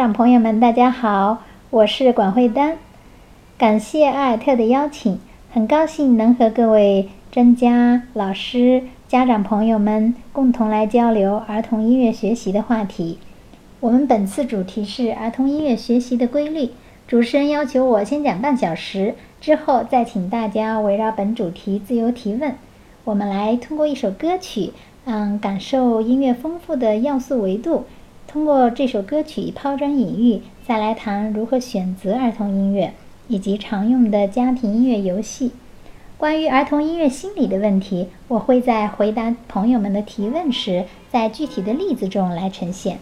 家长朋友们，大家好，我是管慧丹。感谢艾尔特的邀请，很高兴能和各位专家、老师、家长朋友们共同来交流儿童音乐学习的话题。我们本次主题是儿童音乐学习的规律。主持人要求我先讲半小时，之后再请大家围绕本主题自由提问。我们来通过一首歌曲，嗯，感受音乐丰富的要素维度。通过这首歌曲抛砖引玉，再来谈如何选择儿童音乐以及常用的家庭音乐游戏。关于儿童音乐心理的问题，我会在回答朋友们的提问时，在具体的例子中来呈现。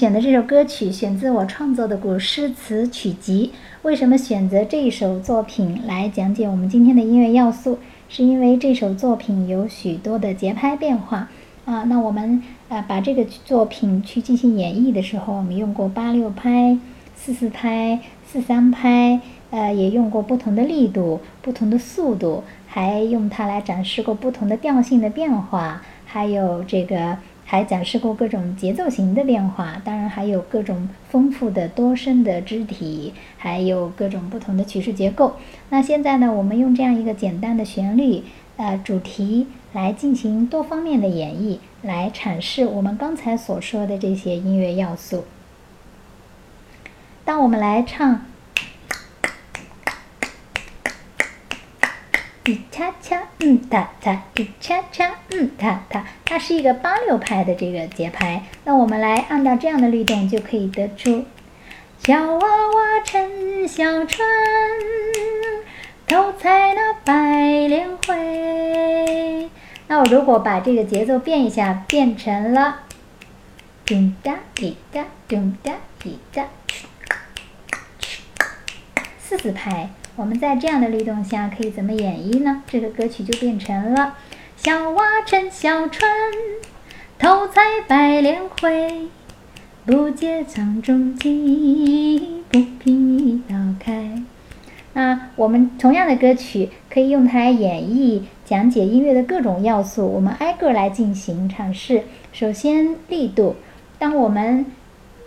选的这首歌曲选自我创作的古诗词曲集。为什么选择这一首作品来讲解我们今天的音乐要素？是因为这首作品有许多的节拍变化啊。那我们呃把这个作品去进行演绎的时候，我们用过八六拍、四四拍、四三拍，呃，也用过不同的力度、不同的速度，还用它来展示过不同的调性的变化，还有这个。还展示过各种节奏型的变化，当然还有各种丰富的多声的肢体，还有各种不同的曲式结构。那现在呢，我们用这样一个简单的旋律，呃，主题来进行多方面的演绎，来阐释我们刚才所说的这些音乐要素。当我们来唱。滴恰恰，嗯哒哒，恰恰，嗯哒哒，它是一个八六拍的这个节拍。那我们来按照这样的律动，就可以得出：小娃娃乘小船，偷采那白莲回。那我如果把这个节奏变一下，变成了咚哒滴哒咚哒滴哒，四四拍。我们在这样的律动下可以怎么演绎呢？这个歌曲就变成了：小娃乘小船，偷采白莲回，不解藏踪迹，不平一道开。那我们同样的歌曲可以用它来演绎、讲解音乐的各种要素。我们挨个来进行尝试。首先，力度，当我们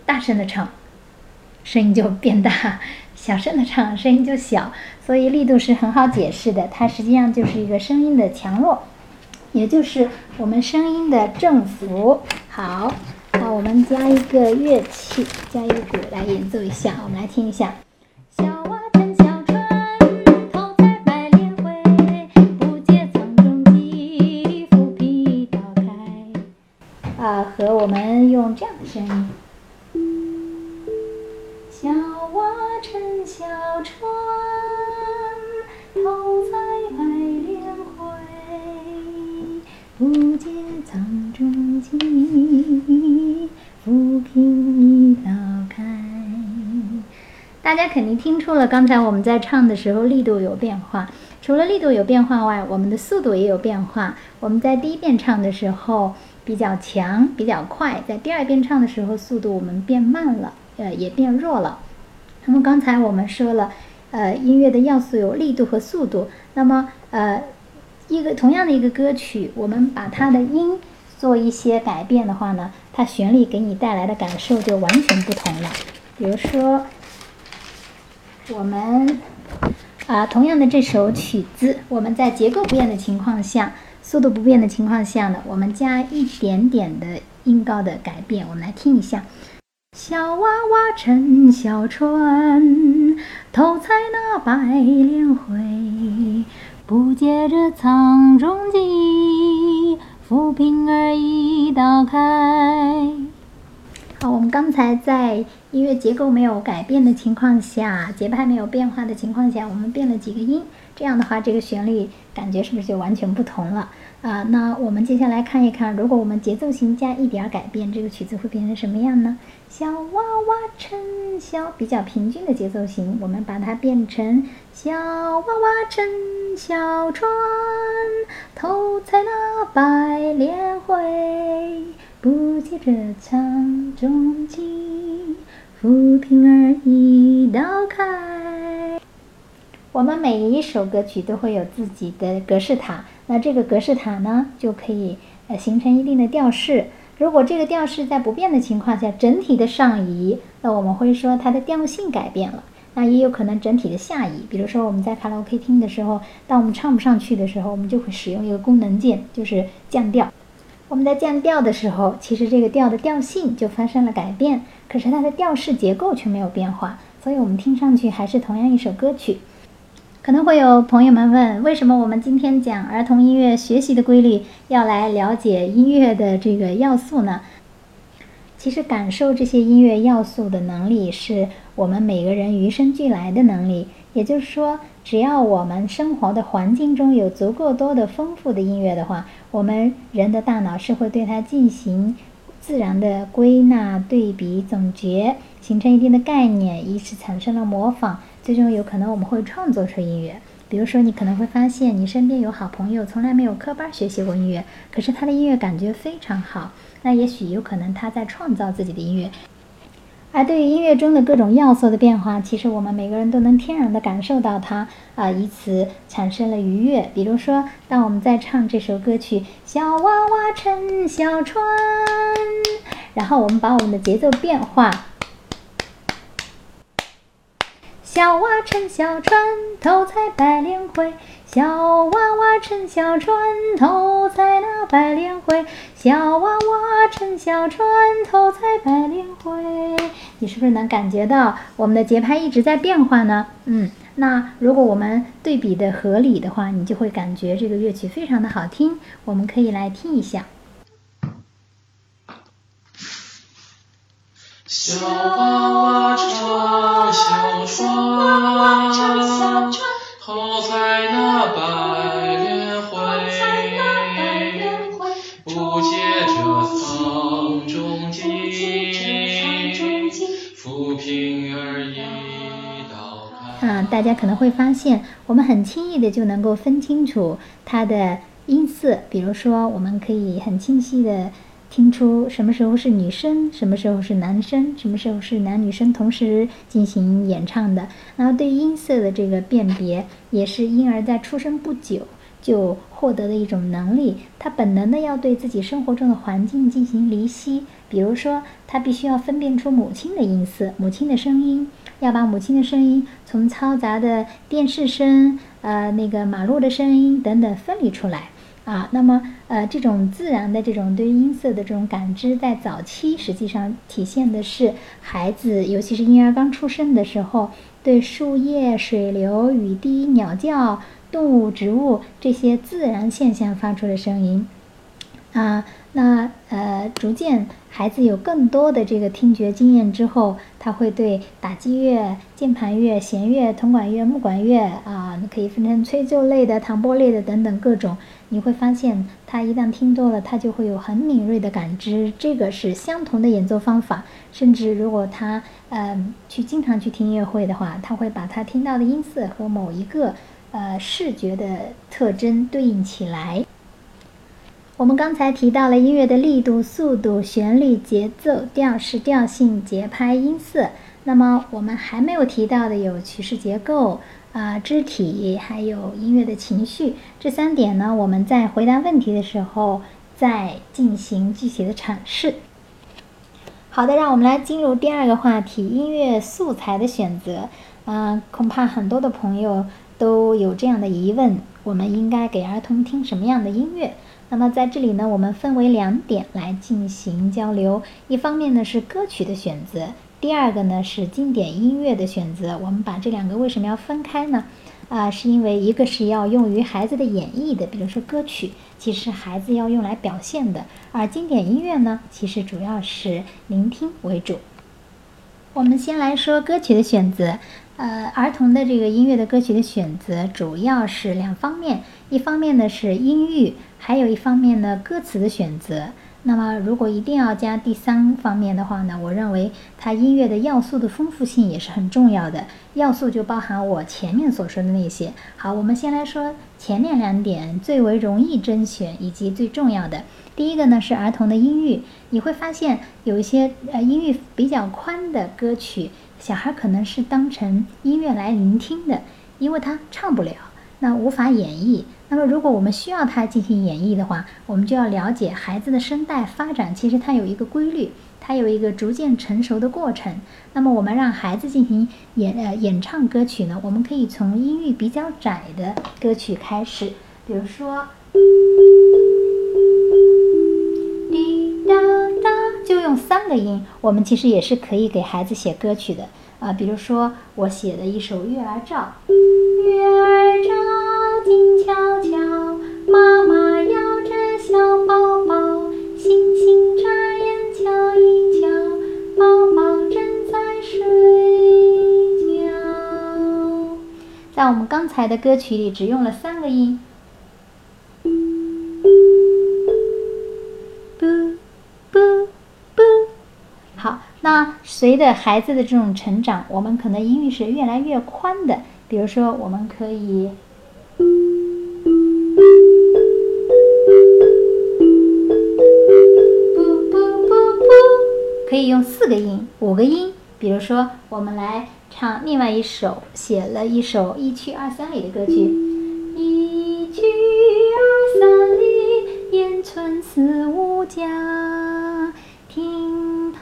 大声的唱，声音就变大。小声的唱，声音就小，所以力度是很好解释的。它实际上就是一个声音的强弱，也就是我们声音的振幅。好，那我们加一个乐器，加一个鼓来演奏一下。我们来听一下。小娃乘小船，头采白莲花，不解藏中机，浮萍道开。啊，和我们用这样的声音。小船，头采白莲回，不解藏中迹，浮萍一道开。大家肯定听出了，刚才我们在唱的时候力度有变化。除了力度有变化外，我们的速度也有变化。我们在第一遍唱的时候比较强、比较快，在第二遍唱的时候速度我们变慢了。呃，也变弱了。那么刚才我们说了，呃，音乐的要素有力度和速度。那么，呃，一个同样的一个歌曲，我们把它的音做一些改变的话呢，它旋律给你带来的感受就完全不同了。比如说，我们啊，同样的这首曲子，我们在结构不变的情况下，速度不变的情况下呢，我们加一点点的音高的改变。我们来听一下。小娃娃乘小船，偷采那白莲回，不解这藏中机，浮萍儿一道开。好，我们刚才在音乐结构没有改变的情况下，节拍没有变化的情况下，我们变了几个音，这样的话，这个旋律感觉是不是就完全不同了啊？那我们接下来看一看，如果我们节奏型加一点改变，这个曲子会变成什么样呢？小娃娃乘小，比较平均的节奏型，我们把它变成小娃娃乘小船，头采那白莲回。不借这场中景，浮萍儿一道开。我们每一首歌曲都会有自己的格式塔，那这个格式塔呢，就可以呃形成一定的调式。如果这个调式在不变的情况下，整体的上移，那我们会说它的调性改变了。那也有可能整体的下移。比如说我们在卡拉 OK 听的时候，当我们唱不上去的时候，我们就会使用一个功能键，就是降调。我们在降调的时候，其实这个调的调性就发生了改变，可是它的调式结构却没有变化，所以我们听上去还是同样一首歌曲。可能会有朋友们问，为什么我们今天讲儿童音乐学习的规律，要来了解音乐的这个要素呢？其实感受这些音乐要素的能力，是我们每个人与生俱来的能力。也就是说，只要我们生活的环境中有足够多的丰富的音乐的话，我们人的大脑是会对它进行自然的归纳、对比、总结，形成一定的概念，以此产生了模仿，最终有可能我们会创作出音乐。比如说，你可能会发现，你身边有好朋友从来没有科班学习过音乐，可是他的音乐感觉非常好，那也许有可能他在创造自己的音乐。而对于音乐中的各种要素的变化，其实我们每个人都能天然的感受到它啊，以此产生了愉悦。比如说，当我们在唱这首歌曲《小娃娃乘小船》，然后我们把我们的节奏变化。小娃乘小船，头采白莲花。小娃娃乘小船，头采那白莲花。小娃娃乘小船，头采白莲花。你是不是能感觉到我们的节拍一直在变化呢？嗯，那如果我们对比的合理的话，你就会感觉这个乐曲非常的好听。我们可以来听一下。小娃道开。啊，大家可能会发现，我们很轻易的就能够分清楚它的音色，比如说，我们可以很清晰的。听出什么时候是女生，什么时候是男生，什么时候是男女生同时进行演唱的。然后对音色的这个辨别，也是婴儿在出生不久就获得的一种能力。他本能的要对自己生活中的环境进行离析，比如说他必须要分辨出母亲的音色、母亲的声音，要把母亲的声音从嘈杂的电视声、呃那个马路的声音等等分离出来。啊，那么呃，这种自然的这种对音色的这种感知，在早期实际上体现的是孩子，尤其是婴儿刚出生的时候，对树叶、水流、雨滴、鸟叫、动物、植物这些自然现象发出的声音。啊，那呃，逐渐孩子有更多的这个听觉经验之后，他会对打击乐、键盘乐、弦乐、铜管乐、木管乐啊，你可以分成吹奏类的、弹拨类的等等各种。你会发现，他一旦听多了，他就会有很敏锐的感知。这个是相同的演奏方法，甚至如果他嗯去经常去听音乐会的话，他会把他听到的音色和某一个呃视觉的特征对应起来。我们刚才提到了音乐的力度、速度、旋律、节奏、调式、调性、节拍、音色。那么我们还没有提到的有曲式结构啊、肢体，还有音乐的情绪。这三点呢，我们在回答问题的时候再进行具体的阐释。好的，让我们来进入第二个话题：音乐素材的选择。嗯，恐怕很多的朋友都有这样的疑问：我们应该给儿童听什么样的音乐？那么在这里呢，我们分为两点来进行交流。一方面呢是歌曲的选择，第二个呢是经典音乐的选择。我们把这两个为什么要分开呢？啊，是因为一个是要用于孩子的演绎的，比如说歌曲；其实孩子要用来表现的，而经典音乐呢，其实主要是聆听为主。我们先来说歌曲的选择，呃，儿童的这个音乐的歌曲的选择主要是两方面，一方面呢是音域，还有一方面呢歌词的选择。那么，如果一定要加第三方面的话呢，我认为它音乐的要素的丰富性也是很重要的。要素就包含我前面所说的那些。好，我们先来说前面两点最为容易甄选以及最重要的。第一个呢是儿童的音域，你会发现有一些呃音域比较宽的歌曲，小孩可能是当成音乐来聆听的，因为他唱不了，那无法演绎。那么，如果我们需要他进行演绎的话，我们就要了解孩子的声带发展，其实它有一个规律，它有一个逐渐成熟的过程。那么，我们让孩子进行演呃演唱歌曲呢，我们可以从音域比较窄的歌曲开始，比如说，滴答答，就用三个音，我们其实也是可以给孩子写歌曲的啊。比如说，我写的一首《月儿照》，月儿照。静悄悄，妈妈摇着小宝宝，星星眨眼瞧一瞧，宝宝正在睡觉。在我们刚才的歌曲里，只用了三个音，不不不。好，那随着孩子的这种成长，我们可能音域是越来越宽的。比如说，我们可以。可以用四个音、五个音，比如说，我们来唱另外一首写了一首一曲二三里的歌曲。一曲二三里，烟村四五家，亭台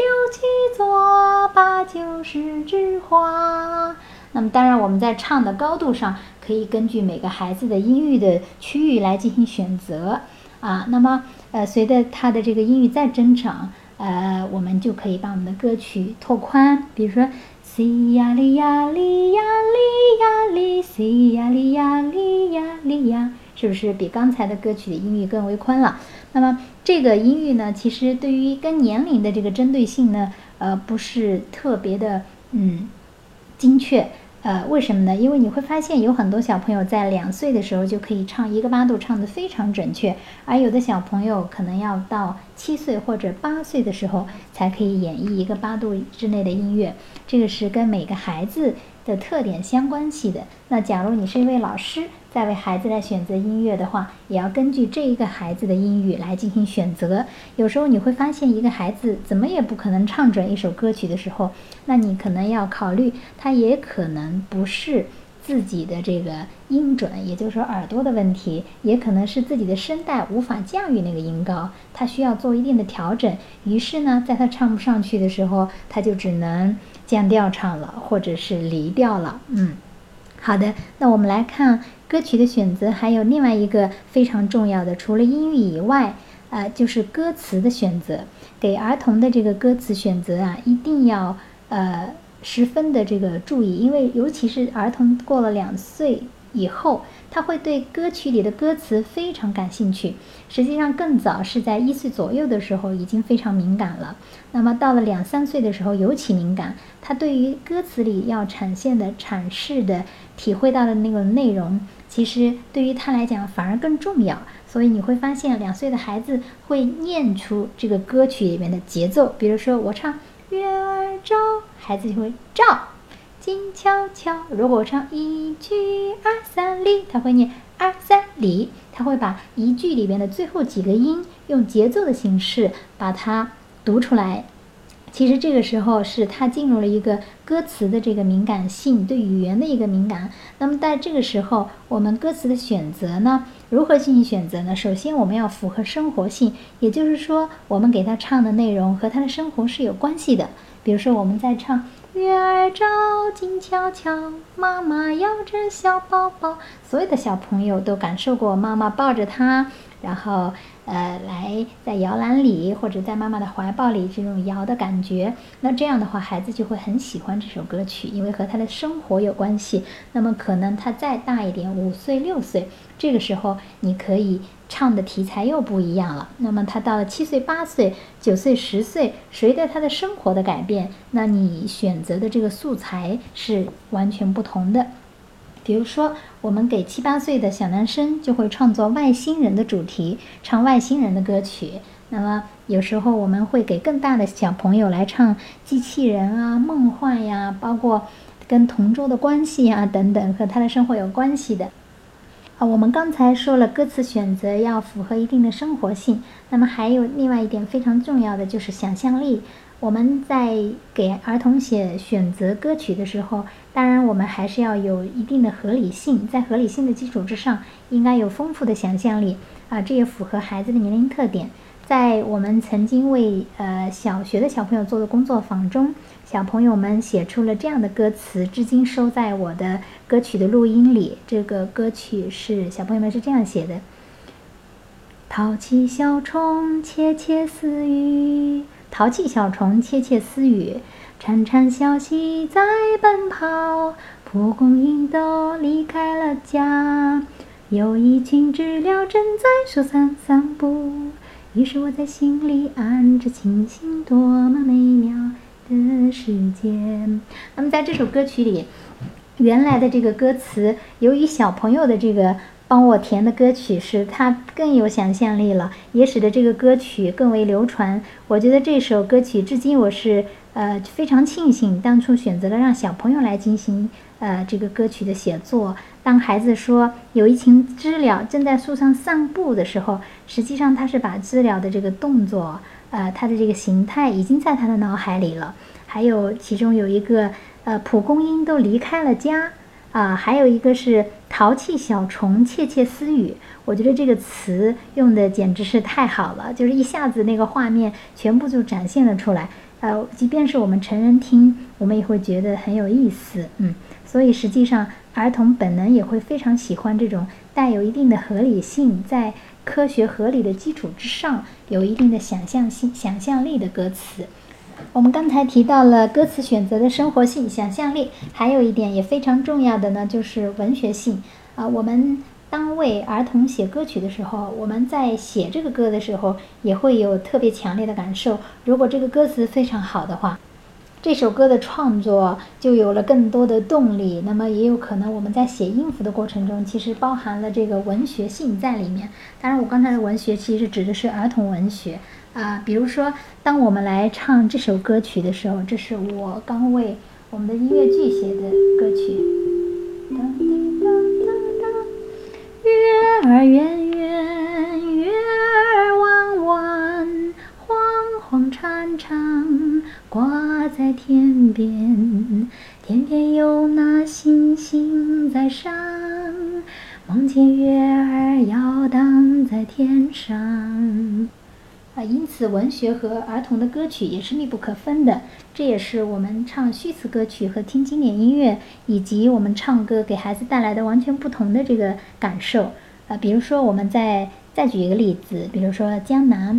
六七座，八九十枝花。那么，当然我们在唱的高度上，可以根据每个孩子的音域的区域来进行选择啊。那么，呃，随着他的这个音域再增长。呃，我们就可以把我们的歌曲拓宽，比如说，C 呀哩呀哩呀哩呀哩，C 呀哩呀哩呀哩呀，是不是比刚才的歌曲的音域更为宽了？那么这个音域呢，其实对于跟年龄的这个针对性呢，呃，不是特别的，嗯，精确。呃，为什么呢？因为你会发现有很多小朋友在两岁的时候就可以唱一个八度，唱得非常准确，而有的小朋友可能要到七岁或者八岁的时候才可以演绎一个八度之内的音乐。这个是跟每个孩子的特点相关系的。那假如你是一位老师，在为孩子来选择音乐的话，也要根据这一个孩子的音域来进行选择。有时候你会发现，一个孩子怎么也不可能唱准一首歌曲的时候，那你可能要考虑，他也可能不是自己的这个音准，也就是说耳朵的问题，也可能是自己的声带无法驾驭那个音高，他需要做一定的调整。于是呢，在他唱不上去的时候，他就只能降调唱了，或者是离调了。嗯，好的，那我们来看。歌曲的选择还有另外一个非常重要的，除了音域以外，呃，就是歌词的选择。给儿童的这个歌词选择啊，一定要呃十分的这个注意，因为尤其是儿童过了两岁以后。他会对歌曲里的歌词非常感兴趣，实际上更早是在一岁左右的时候已经非常敏感了。那么到了两三岁的时候尤其敏感，他对于歌词里要展现的、阐释的、体会到的那个内容，其实对于他来讲反而更重要。所以你会发现，两岁的孩子会念出这个歌曲里面的节奏，比如说我唱月儿照，孩子就会照。静悄悄。如果我唱一句二三里，他会念二三里，他会把一句里边的最后几个音用节奏的形式把它读出来。其实这个时候是他进入了一个歌词的这个敏感性，对语言的一个敏感。那么在这个时候，我们歌词的选择呢，如何进行选择呢？首先我们要符合生活性，也就是说，我们给他唱的内容和他的生活是有关系的。比如说我们在唱。月儿照，静悄悄，妈妈摇着小宝宝。所有的小朋友都感受过妈妈抱着他，然后呃来在摇篮里或者在妈妈的怀抱里这种摇的感觉。那这样的话，孩子就会很喜欢这首歌曲，因为和他的生活有关系。那么可能他再大一点，五岁六岁，这个时候你可以。唱的题材又不一样了。那么他到了七岁、八岁、九岁、十岁，随着他的生活的改变，那你选择的这个素材是完全不同的。比如说，我们给七八岁的小男生就会创作外星人的主题，唱外星人的歌曲。那么有时候我们会给更大的小朋友来唱机器人啊、梦幻呀，包括跟同桌的关系啊等等，和他的生活有关系的。啊，我们刚才说了，歌词选择要符合一定的生活性。那么还有另外一点非常重要的就是想象力。我们在给儿童写选择歌曲的时候，当然我们还是要有一定的合理性，在合理性的基础之上，应该有丰富的想象力。啊，这也符合孩子的年龄特点。在我们曾经为呃小学的小朋友做的工作坊中。小朋友们写出了这样的歌词，至今收在我的歌曲的录音里。这个歌曲是小朋友们是这样写的：淘气小虫窃窃私语，淘气小虫窃窃私语，潺潺小溪在奔跑，蒲公英都离开了家，有一群知了正在树上散步。于是我在心里暗着庆幸，多么美妙。的时间。那么在这首歌曲里，原来的这个歌词，由于小朋友的这个帮我填的歌曲，使他更有想象力了，也使得这个歌曲更为流传。我觉得这首歌曲至今我是呃非常庆幸当初选择了让小朋友来进行呃这个歌曲的写作。当孩子说有一群知了正在树上散步的时候，实际上他是把知了的这个动作。呃，它的这个形态已经在他的脑海里了。还有其中有一个，呃，蒲公英都离开了家，啊，还有一个是淘气小虫窃窃私语。我觉得这个词用的简直是太好了，就是一下子那个画面全部就展现了出来。呃，即便是我们成人听，我们也会觉得很有意思。嗯，所以实际上儿童本能也会非常喜欢这种带有一定的合理性在。科学合理的基础之上，有一定的想象性、想象力的歌词。我们刚才提到了歌词选择的生活性、想象力，还有一点也非常重要的呢，就是文学性。啊，我们当为儿童写歌曲的时候，我们在写这个歌的时候，也会有特别强烈的感受。如果这个歌词非常好的话。这首歌的创作就有了更多的动力。那么也有可能我们在写音符的过程中，其实包含了这个文学性在里面。当然，我刚才的文学其实指的是儿童文学啊。比如说，当我们来唱这首歌曲的时候，这是我刚为我们的音乐剧写的歌曲。当滴当当当，月儿圆圆，月儿弯弯，晃晃潺潺。挂在天边，天边有那星星在闪，梦见月儿摇荡在天上。啊，因此文学和儿童的歌曲也是密不可分的。这也是我们唱虚词歌曲和听经典音乐，以及我们唱歌给孩子带来的完全不同的这个感受。啊，比如说，我们再再举一个例子，比如说《江南》。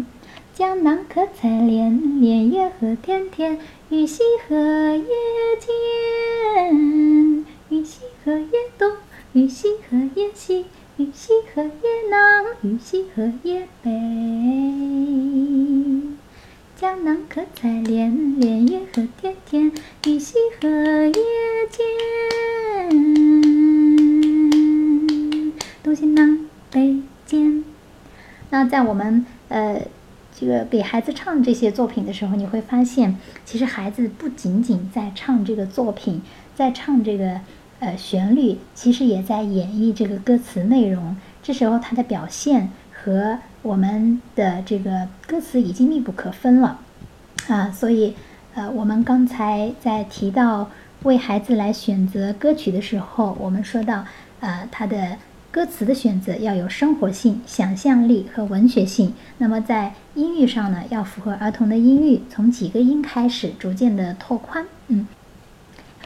江南可采莲，莲叶何田田，鱼戏荷叶间，鱼戏荷叶东，鱼戏荷叶西，玉溪荷叶南，玉溪荷叶北。江南可采莲，莲叶何田田，玉溪荷叶尖，东西南北间。那在我们呃。这个给孩子唱这些作品的时候，你会发现，其实孩子不仅仅在唱这个作品，在唱这个呃旋律，其实也在演绎这个歌词内容。这时候它的表现和我们的这个歌词已经密不可分了啊！所以，呃，我们刚才在提到为孩子来选择歌曲的时候，我们说到，呃，他的。歌词的选择要有生活性、想象力和文学性。那么在音域上呢，要符合儿童的音域，从几个音开始，逐渐的拓宽。嗯，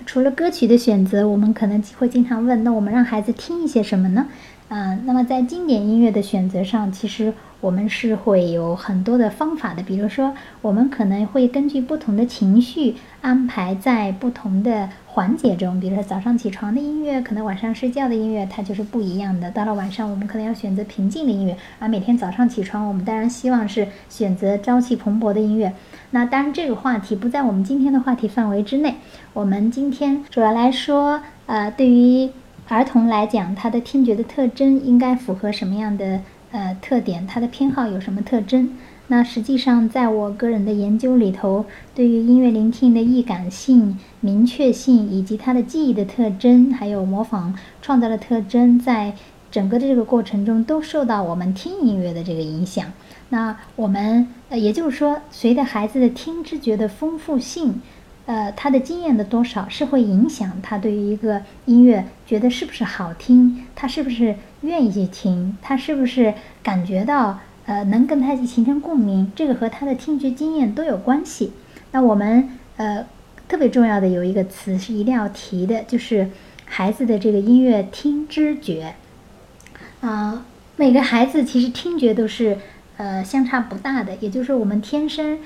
除了歌曲的选择，我们可能会经常问：那我们让孩子听一些什么呢？嗯，那么在经典音乐的选择上，其实我们是会有很多的方法的。比如说，我们可能会根据不同的情绪安排在不同的环节中。比如说，早上起床的音乐，可能晚上睡觉的音乐，它就是不一样的。到了晚上，我们可能要选择平静的音乐，而每天早上起床，我们当然希望是选择朝气蓬勃的音乐。那当然，这个话题不在我们今天的话题范围之内。我们今天主要来说，呃，对于。儿童来讲，他的听觉的特征应该符合什么样的呃特点？他的偏好有什么特征？那实际上，在我个人的研究里头，对于音乐聆听的易感性、明确性，以及他的记忆的特征，还有模仿创造的特征，在整个的这个过程中，都受到我们听音乐的这个影响。那我们呃，也就是说，随着孩子的听知觉的丰富性。呃，他的经验的多少是会影响他对于一个音乐觉得是不是好听，他是不是愿意去听，他是不是感觉到呃能跟他形成共鸣，这个和他的听觉经验都有关系。那我们呃特别重要的有一个词是一定要提的，就是孩子的这个音乐听知觉啊，每个孩子其实听觉都是呃相差不大的，也就是我们天生。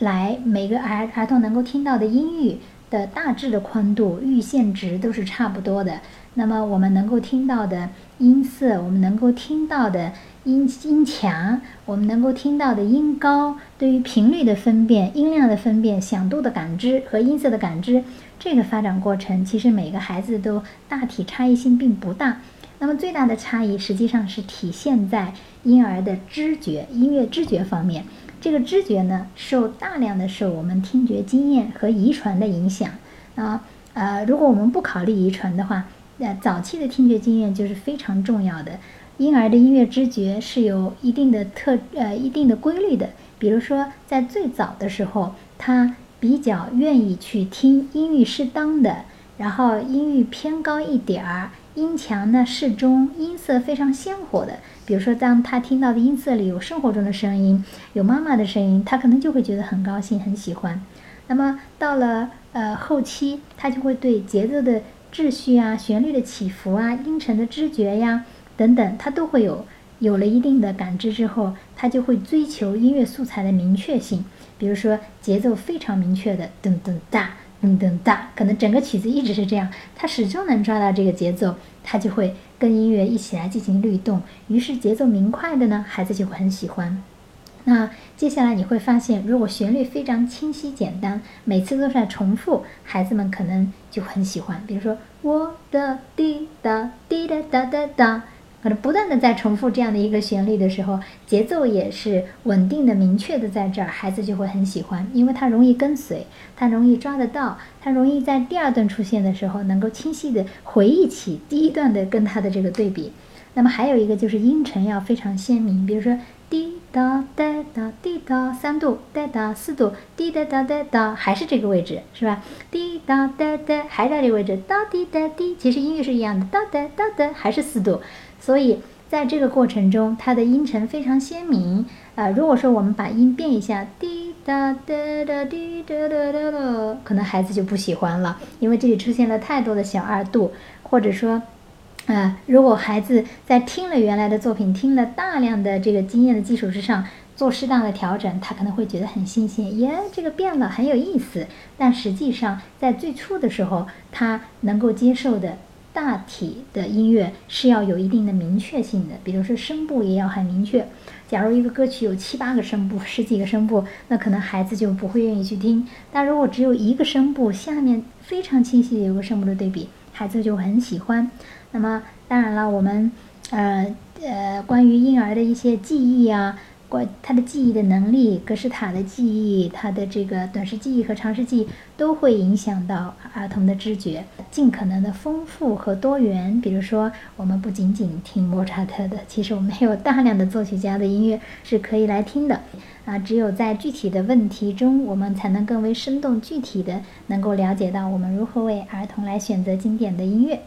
来，每个儿儿童能够听到的音域的大致的宽度、阈限值都是差不多的。那么我们能够听到的音色，我们能够听到的音音强，我们能够听到的音高，对于频率的分辨、音量的分辨、响度的感知和音色的感知，这个发展过程其实每个孩子都大体差异性并不大。那么最大的差异实际上是体现在婴儿的知觉、音乐知觉方面。这个知觉呢，受大量的受我们听觉经验和遗传的影响啊。呃，如果我们不考虑遗传的话，呃，早期的听觉经验就是非常重要的。婴儿的音乐知觉是有一定的特呃一定的规律的。比如说，在最早的时候，他比较愿意去听音域适当的，然后音域偏高一点儿。音强呢适中，音色非常鲜活的。比如说，当他听到的音色里有生活中的声音，有妈妈的声音，他可能就会觉得很高兴、很喜欢。那么到了呃后期，他就会对节奏的秩序啊、旋律的起伏啊、音程的知觉呀等等，他都会有有了一定的感知之后，他就会追求音乐素材的明确性。比如说，节奏非常明确的噔噔哒。噔噔哒，可能整个曲子一直是这样，他始终能抓到这个节奏，他就会跟音乐一起来进行律动。于是节奏明快的呢，孩子就会很喜欢。那接下来你会发现，如果旋律非常清晰简单，每次都在重复，孩子们可能就很喜欢。比如说，我的滴答滴答哒哒哒。可能不断的在重复这样的一个旋律的时候，节奏也是稳定的、明确的，在这儿，孩子就会很喜欢，因为他容易跟随，他容易抓得到，他容易在第二段出现的时候，能够清晰的回忆起第一段的跟他的这个对比。那么还有一个就是音程要非常鲜明，比如说滴答哒哒滴答三度，哒哒四度，滴答哒哒哒，还是这个位置，是吧？滴答哒哒，还在这个位置，哒滴哒滴，其实音乐是一样的，哒哒哒哒，还是四度。所以在这个过程中，它的音程非常鲜明。呃，如果说我们把音变一下，滴答哒哒滴哒哒哒哒，可能孩子就不喜欢了，因为这里出现了太多的小二度。或者说，呃，如果孩子在听了原来的作品，听了大量的这个经验的基础之上，做适当的调整，他可能会觉得很新鲜，耶，这个变了，很有意思。但实际上，在最初的时候，他能够接受的。大体的音乐是要有一定的明确性的，比如说声部也要很明确。假如一个歌曲有七八个声部、十几个声部，那可能孩子就不会愿意去听。但如果只有一个声部，下面非常清晰的有个声部的对比，孩子就很喜欢。那么当然了，我们呃呃关于婴儿的一些记忆啊。关他的记忆的能力，格式塔的记忆，他的这个短时记忆和长时记忆都会影响到儿童的知觉，尽可能的丰富和多元。比如说，我们不仅仅听莫扎特的，其实我们还有大量的作曲家的音乐是可以来听的。啊，只有在具体的问题中，我们才能更为生动具体的能够了解到我们如何为儿童来选择经典的音乐。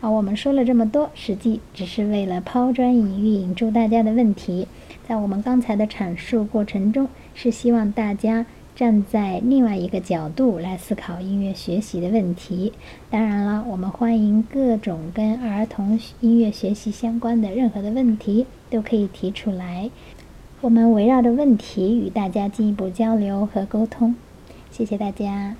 好，我们说了这么多，实际只是为了抛砖引玉，引出大家的问题。在我们刚才的阐述过程中，是希望大家站在另外一个角度来思考音乐学习的问题。当然了，我们欢迎各种跟儿童音乐学习相关的任何的问题都可以提出来，我们围绕着问题与大家进一步交流和沟通。谢谢大家。